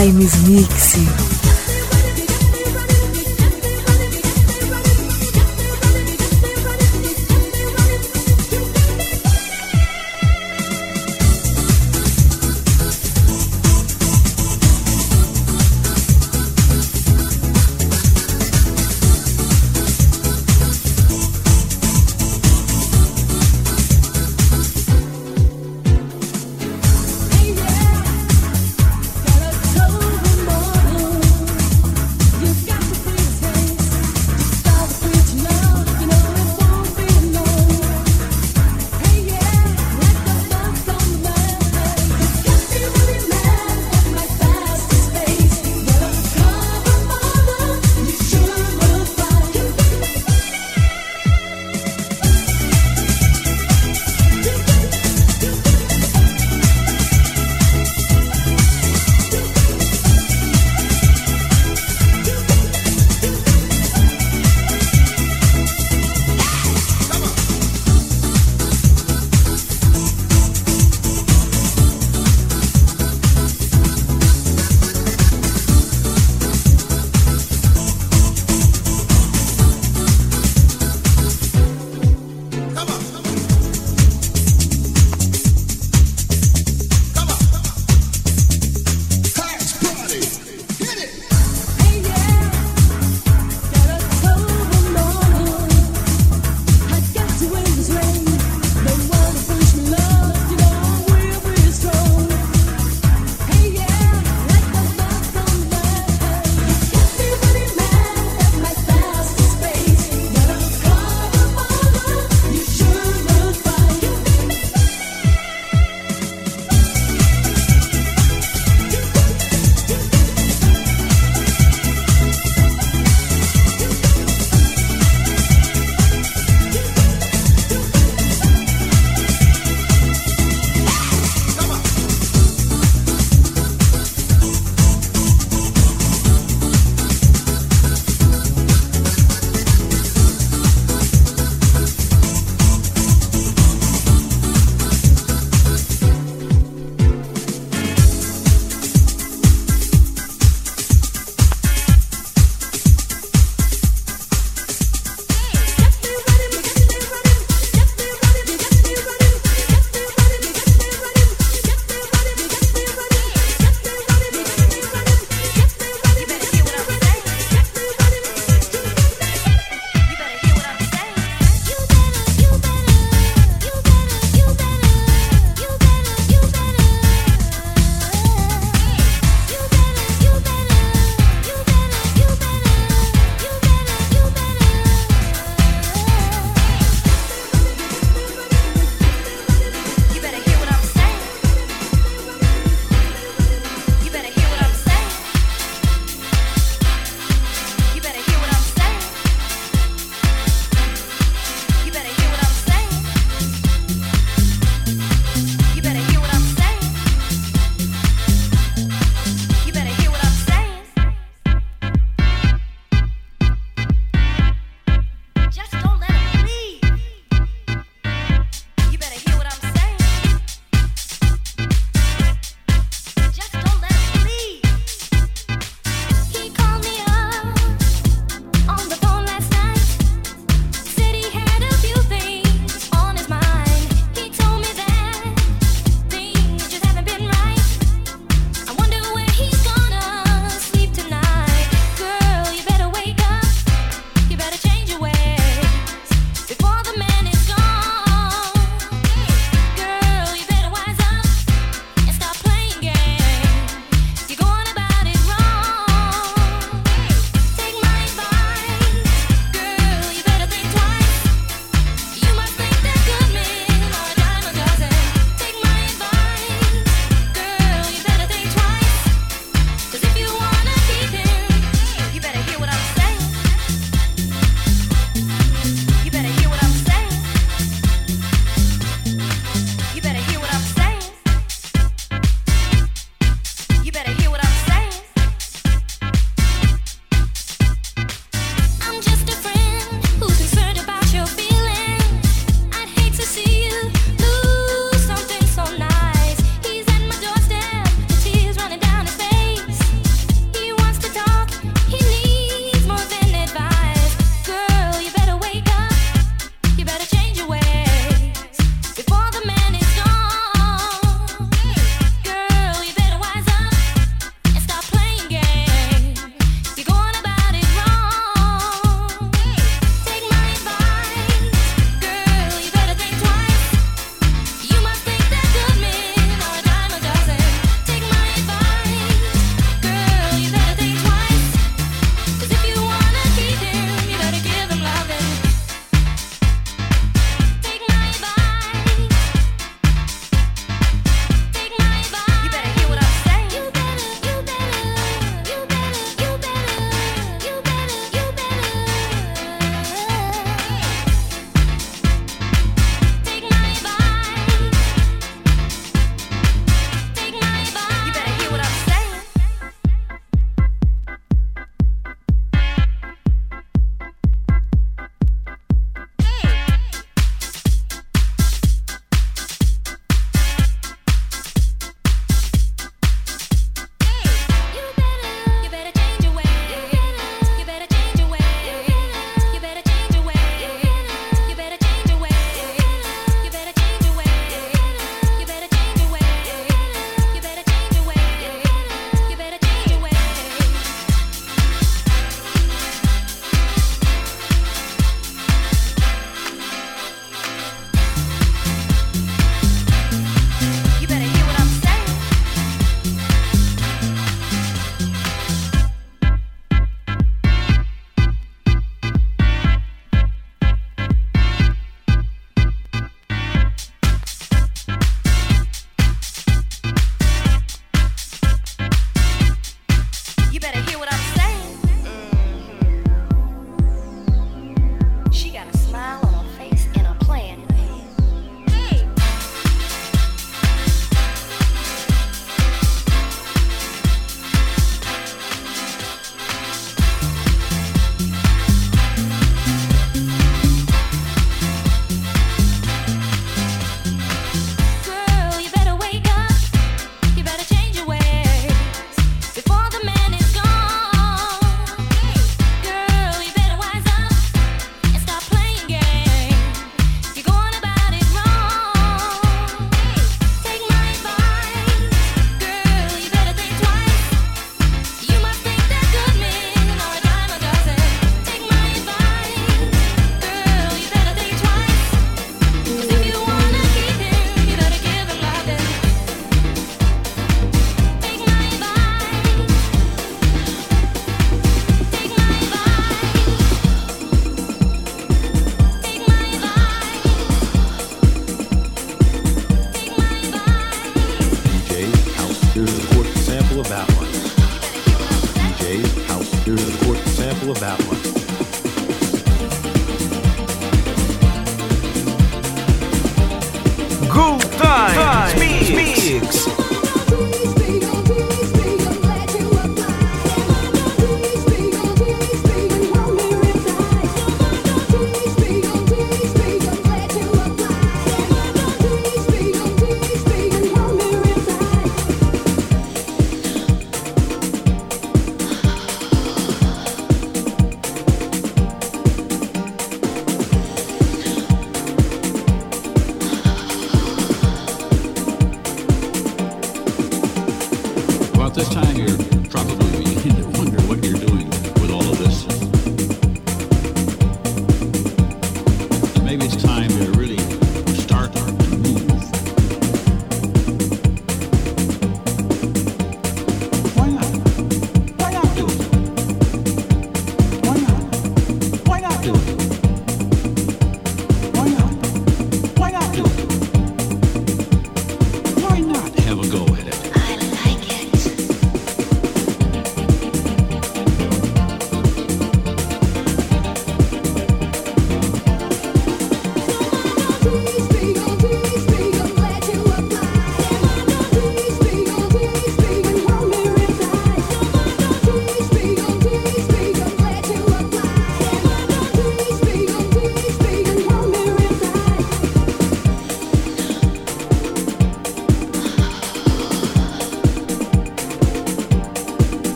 Times Mix.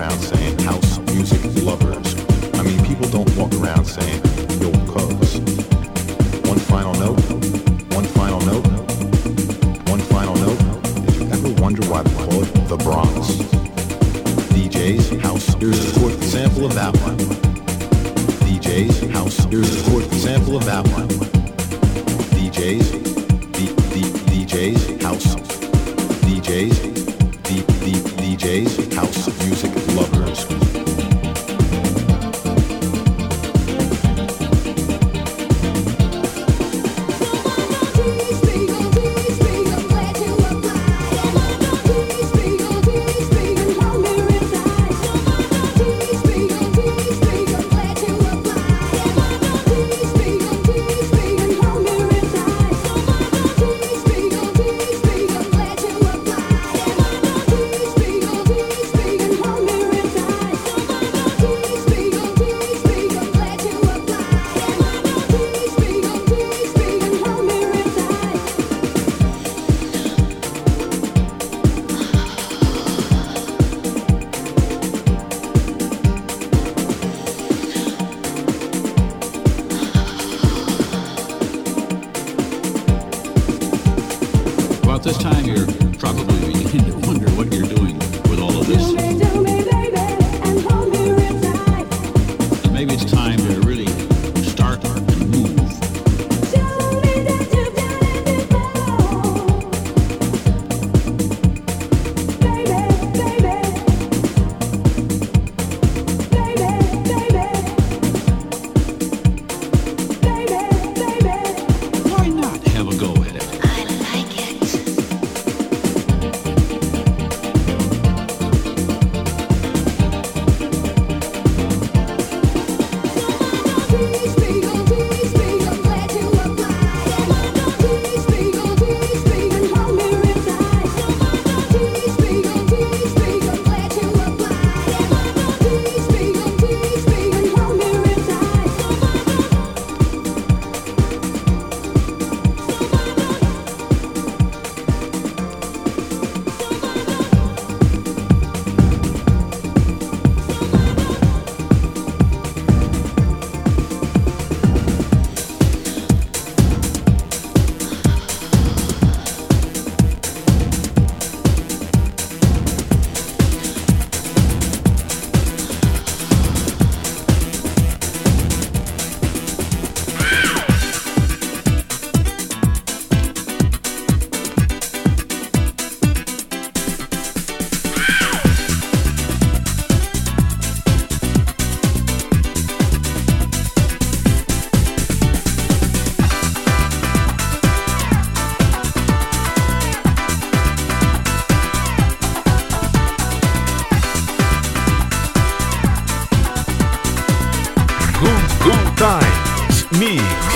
around saying house music lovers. I mean, people don't walk around saying, yo, clothes. One final note, one final note, one final note. Did you ever wonder why they call it the Bronx? DJs, house, here's a short sample of that one. DJs, house, here's a short sample of that one. Times. Mix.